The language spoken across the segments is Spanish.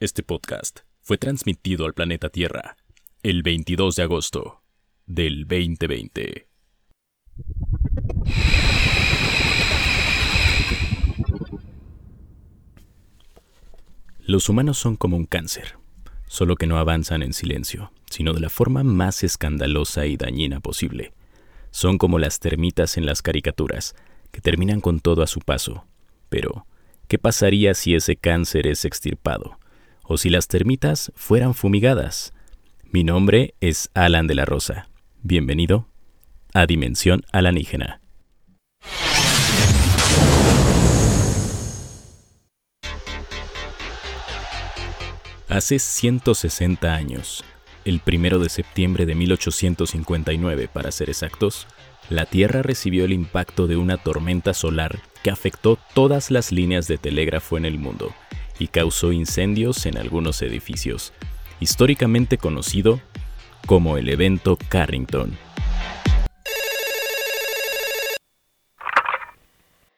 Este podcast fue transmitido al planeta Tierra el 22 de agosto del 2020. Los humanos son como un cáncer, solo que no avanzan en silencio, sino de la forma más escandalosa y dañina posible. Son como las termitas en las caricaturas, que terminan con todo a su paso. Pero, ¿qué pasaría si ese cáncer es extirpado? O si las termitas fueran fumigadas. Mi nombre es Alan de la Rosa. Bienvenido a Dimensión Alanígena. Hace 160 años, el primero de septiembre de 1859 para ser exactos, la Tierra recibió el impacto de una tormenta solar que afectó todas las líneas de telégrafo en el mundo y causó incendios en algunos edificios, históricamente conocido como el evento Carrington.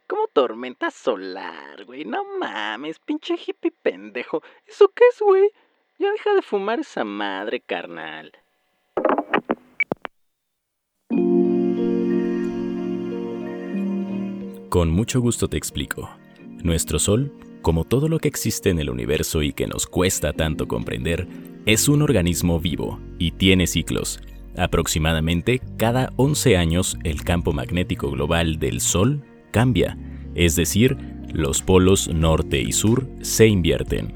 ¿Cómo tormenta solar, güey? No mames, pinche hippie pendejo. ¿Eso qué es, güey? Ya deja de fumar esa madre, carnal. Con mucho gusto te explico. Nuestro Sol como todo lo que existe en el universo y que nos cuesta tanto comprender, es un organismo vivo y tiene ciclos. Aproximadamente cada 11 años el campo magnético global del Sol cambia, es decir, los polos norte y sur se invierten.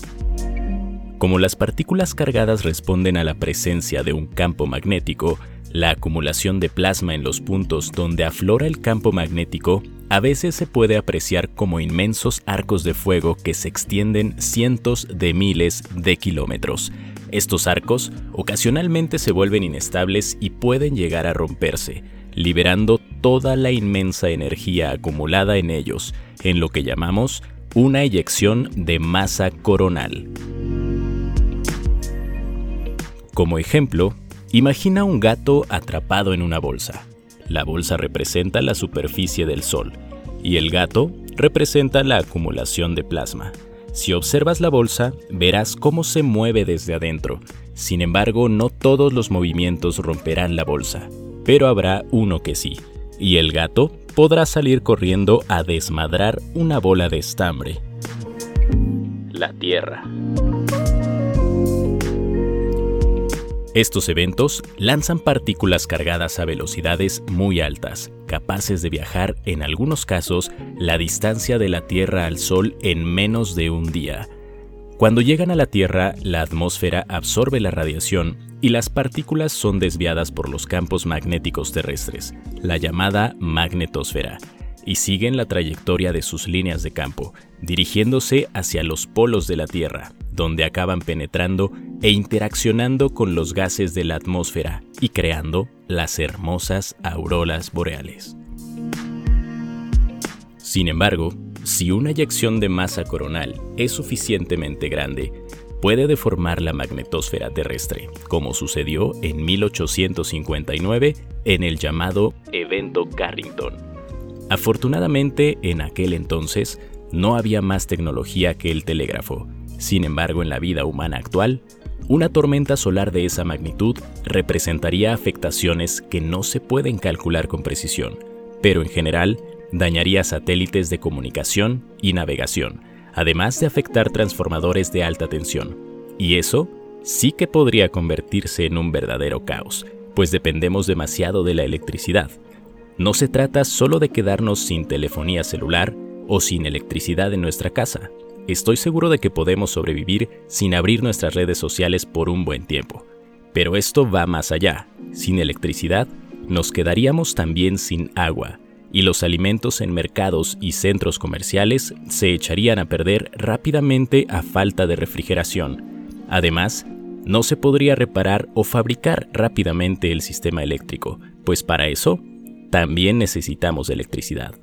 Como las partículas cargadas responden a la presencia de un campo magnético, la acumulación de plasma en los puntos donde aflora el campo magnético a veces se puede apreciar como inmensos arcos de fuego que se extienden cientos de miles de kilómetros. Estos arcos ocasionalmente se vuelven inestables y pueden llegar a romperse, liberando toda la inmensa energía acumulada en ellos, en lo que llamamos una eyección de masa coronal. Como ejemplo, imagina un gato atrapado en una bolsa. La bolsa representa la superficie del Sol y el gato representa la acumulación de plasma. Si observas la bolsa, verás cómo se mueve desde adentro. Sin embargo, no todos los movimientos romperán la bolsa, pero habrá uno que sí, y el gato podrá salir corriendo a desmadrar una bola de estambre. La Tierra. Estos eventos lanzan partículas cargadas a velocidades muy altas, capaces de viajar en algunos casos la distancia de la Tierra al Sol en menos de un día. Cuando llegan a la Tierra, la atmósfera absorbe la radiación y las partículas son desviadas por los campos magnéticos terrestres, la llamada magnetosfera, y siguen la trayectoria de sus líneas de campo, dirigiéndose hacia los polos de la Tierra, donde acaban penetrando e interaccionando con los gases de la atmósfera y creando las hermosas auroras boreales. Sin embargo, si una eyección de masa coronal es suficientemente grande, puede deformar la magnetosfera terrestre, como sucedió en 1859 en el llamado Evento Carrington. Afortunadamente, en aquel entonces, no había más tecnología que el telégrafo, sin embargo, en la vida humana actual, una tormenta solar de esa magnitud representaría afectaciones que no se pueden calcular con precisión, pero en general dañaría satélites de comunicación y navegación, además de afectar transformadores de alta tensión. Y eso sí que podría convertirse en un verdadero caos, pues dependemos demasiado de la electricidad. No se trata solo de quedarnos sin telefonía celular o sin electricidad en nuestra casa, estoy seguro de que podemos sobrevivir sin abrir nuestras redes sociales por un buen tiempo. Pero esto va más allá. Sin electricidad, nos quedaríamos también sin agua, y los alimentos en mercados y centros comerciales se echarían a perder rápidamente a falta de refrigeración. Además, no se podría reparar o fabricar rápidamente el sistema eléctrico, pues para eso también necesitamos electricidad.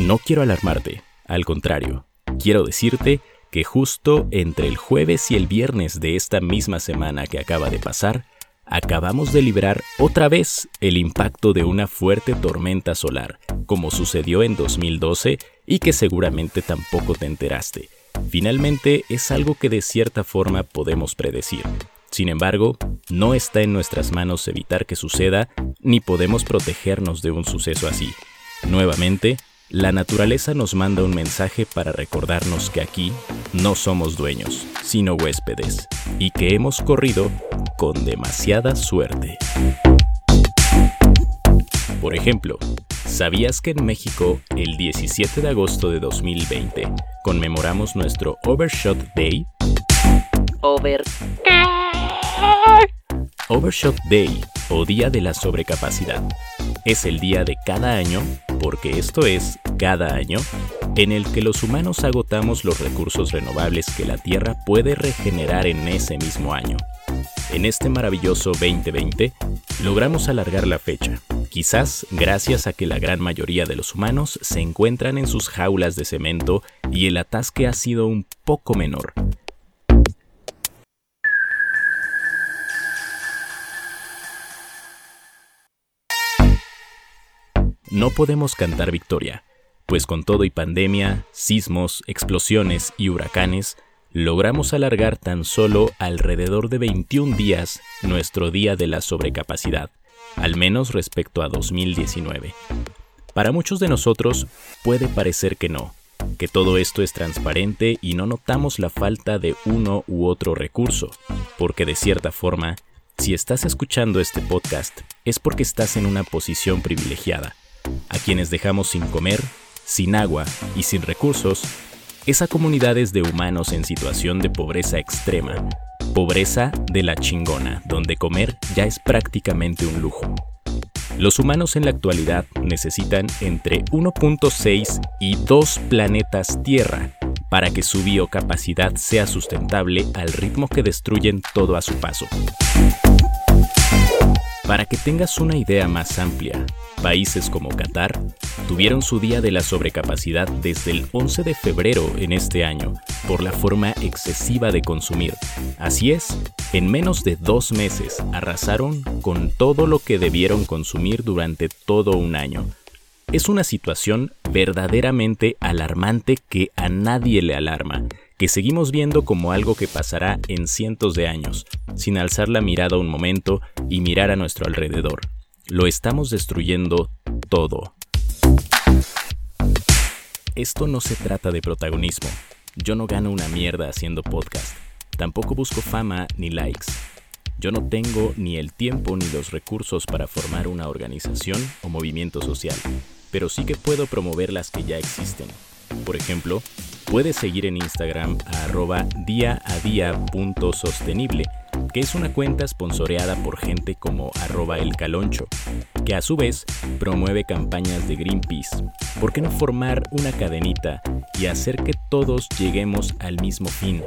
No quiero alarmarte, al contrario, quiero decirte que justo entre el jueves y el viernes de esta misma semana que acaba de pasar, acabamos de librar otra vez el impacto de una fuerte tormenta solar, como sucedió en 2012 y que seguramente tampoco te enteraste. Finalmente es algo que de cierta forma podemos predecir. Sin embargo, no está en nuestras manos evitar que suceda, ni podemos protegernos de un suceso así. Nuevamente, la naturaleza nos manda un mensaje para recordarnos que aquí no somos dueños, sino huéspedes, y que hemos corrido con demasiada suerte. Por ejemplo, ¿sabías que en México el 17 de agosto de 2020 conmemoramos nuestro Overshot Day? Over. Overshot Day o Día de la Sobrecapacidad es el día de cada año, porque esto es cada año, en el que los humanos agotamos los recursos renovables que la Tierra puede regenerar en ese mismo año. En este maravilloso 2020 logramos alargar la fecha, quizás gracias a que la gran mayoría de los humanos se encuentran en sus jaulas de cemento y el atasque ha sido un poco menor, no podemos cantar victoria, pues con todo y pandemia, sismos, explosiones y huracanes, logramos alargar tan solo alrededor de 21 días nuestro día de la sobrecapacidad, al menos respecto a 2019. Para muchos de nosotros puede parecer que no, que todo esto es transparente y no notamos la falta de uno u otro recurso, porque de cierta forma, si estás escuchando este podcast es porque estás en una posición privilegiada, a quienes dejamos sin comer, sin agua y sin recursos, es a comunidades de humanos en situación de pobreza extrema, pobreza de la chingona, donde comer ya es prácticamente un lujo. Los humanos en la actualidad necesitan entre 1.6 y 2 planetas Tierra para que su biocapacidad sea sustentable al ritmo que destruyen todo a su paso. Para que tengas una idea más amplia, países como Qatar tuvieron su día de la sobrecapacidad desde el 11 de febrero en este año por la forma excesiva de consumir. Así es, en menos de dos meses arrasaron con todo lo que debieron consumir durante todo un año. Es una situación verdaderamente alarmante que a nadie le alarma que seguimos viendo como algo que pasará en cientos de años, sin alzar la mirada un momento y mirar a nuestro alrededor. Lo estamos destruyendo todo. Esto no se trata de protagonismo. Yo no gano una mierda haciendo podcast. Tampoco busco fama ni likes. Yo no tengo ni el tiempo ni los recursos para formar una organización o movimiento social, pero sí que puedo promover las que ya existen. Por ejemplo, puedes seguir en Instagram a arroba diaadía.sostenible, que es una cuenta sponsoreada por gente como arroba el caloncho, que a su vez promueve campañas de Greenpeace. ¿Por qué no formar una cadenita y hacer que todos lleguemos al mismo fin?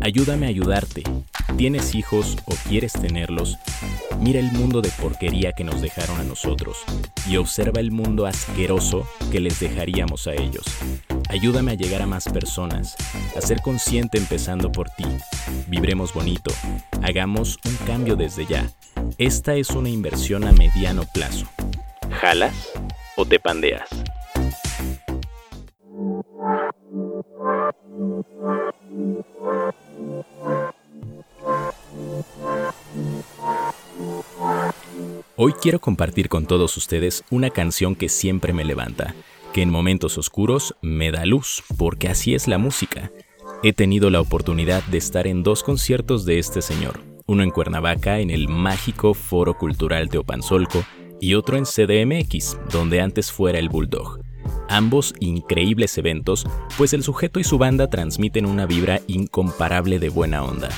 Ayúdame a ayudarte. ¿Tienes hijos o quieres tenerlos? Mira el mundo de porquería que nos dejaron a nosotros y observa el mundo asqueroso que les dejaríamos a ellos. Ayúdame a llegar a más personas, a ser consciente empezando por ti. Vibremos bonito, hagamos un cambio desde ya. Esta es una inversión a mediano plazo. ¿Jalas o te pandeas? Hoy quiero compartir con todos ustedes una canción que siempre me levanta, que en momentos oscuros me da luz, porque así es la música. He tenido la oportunidad de estar en dos conciertos de este señor, uno en Cuernavaca en el mágico Foro Cultural Teopanzolco y otro en CDMX, donde antes fuera el Bulldog. Ambos increíbles eventos, pues el sujeto y su banda transmiten una vibra incomparable de buena onda.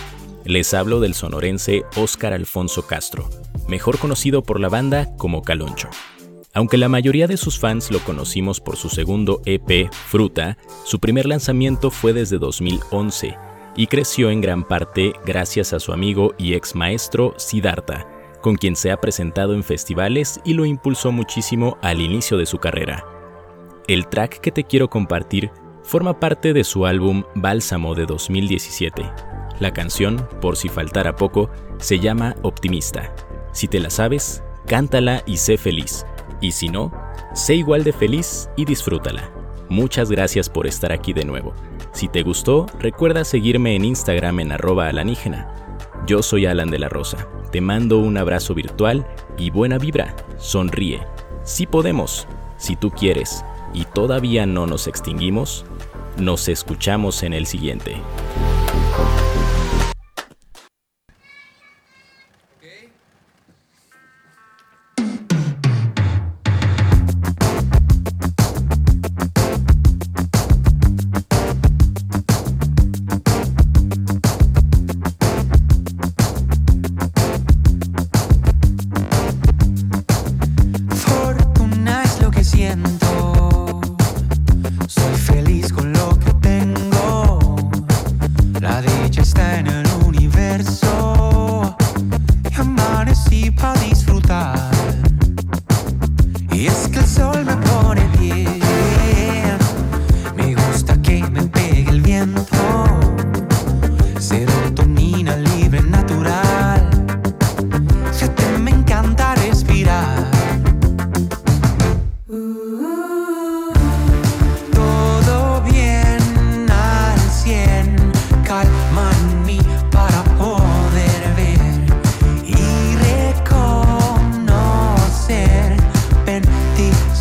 Les hablo del sonorense Óscar Alfonso Castro, mejor conocido por la banda como Caloncho. Aunque la mayoría de sus fans lo conocimos por su segundo EP, Fruta, su primer lanzamiento fue desde 2011 y creció en gran parte gracias a su amigo y ex maestro Siddhartha, con quien se ha presentado en festivales y lo impulsó muchísimo al inicio de su carrera. El track que te quiero compartir forma parte de su álbum Bálsamo de 2017 La canción, por si faltara poco, se llama Optimista. Si te la sabes, cántala y sé feliz. Y si no, sé igual de feliz y disfrútala. Muchas gracias por estar aquí de nuevo. Si te gustó, recuerda seguirme en Instagram en arroba alanígena. Yo soy Alan de la Rosa. Te mando un abrazo virtual y buena vibra. Sonríe. Si podemos, si tú quieres y todavía no nos extinguimos, nos escuchamos en el siguiente.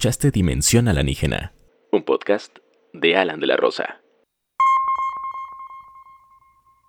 Escuchaste Dimensión Alanígena, un podcast de Alan de la Rosa.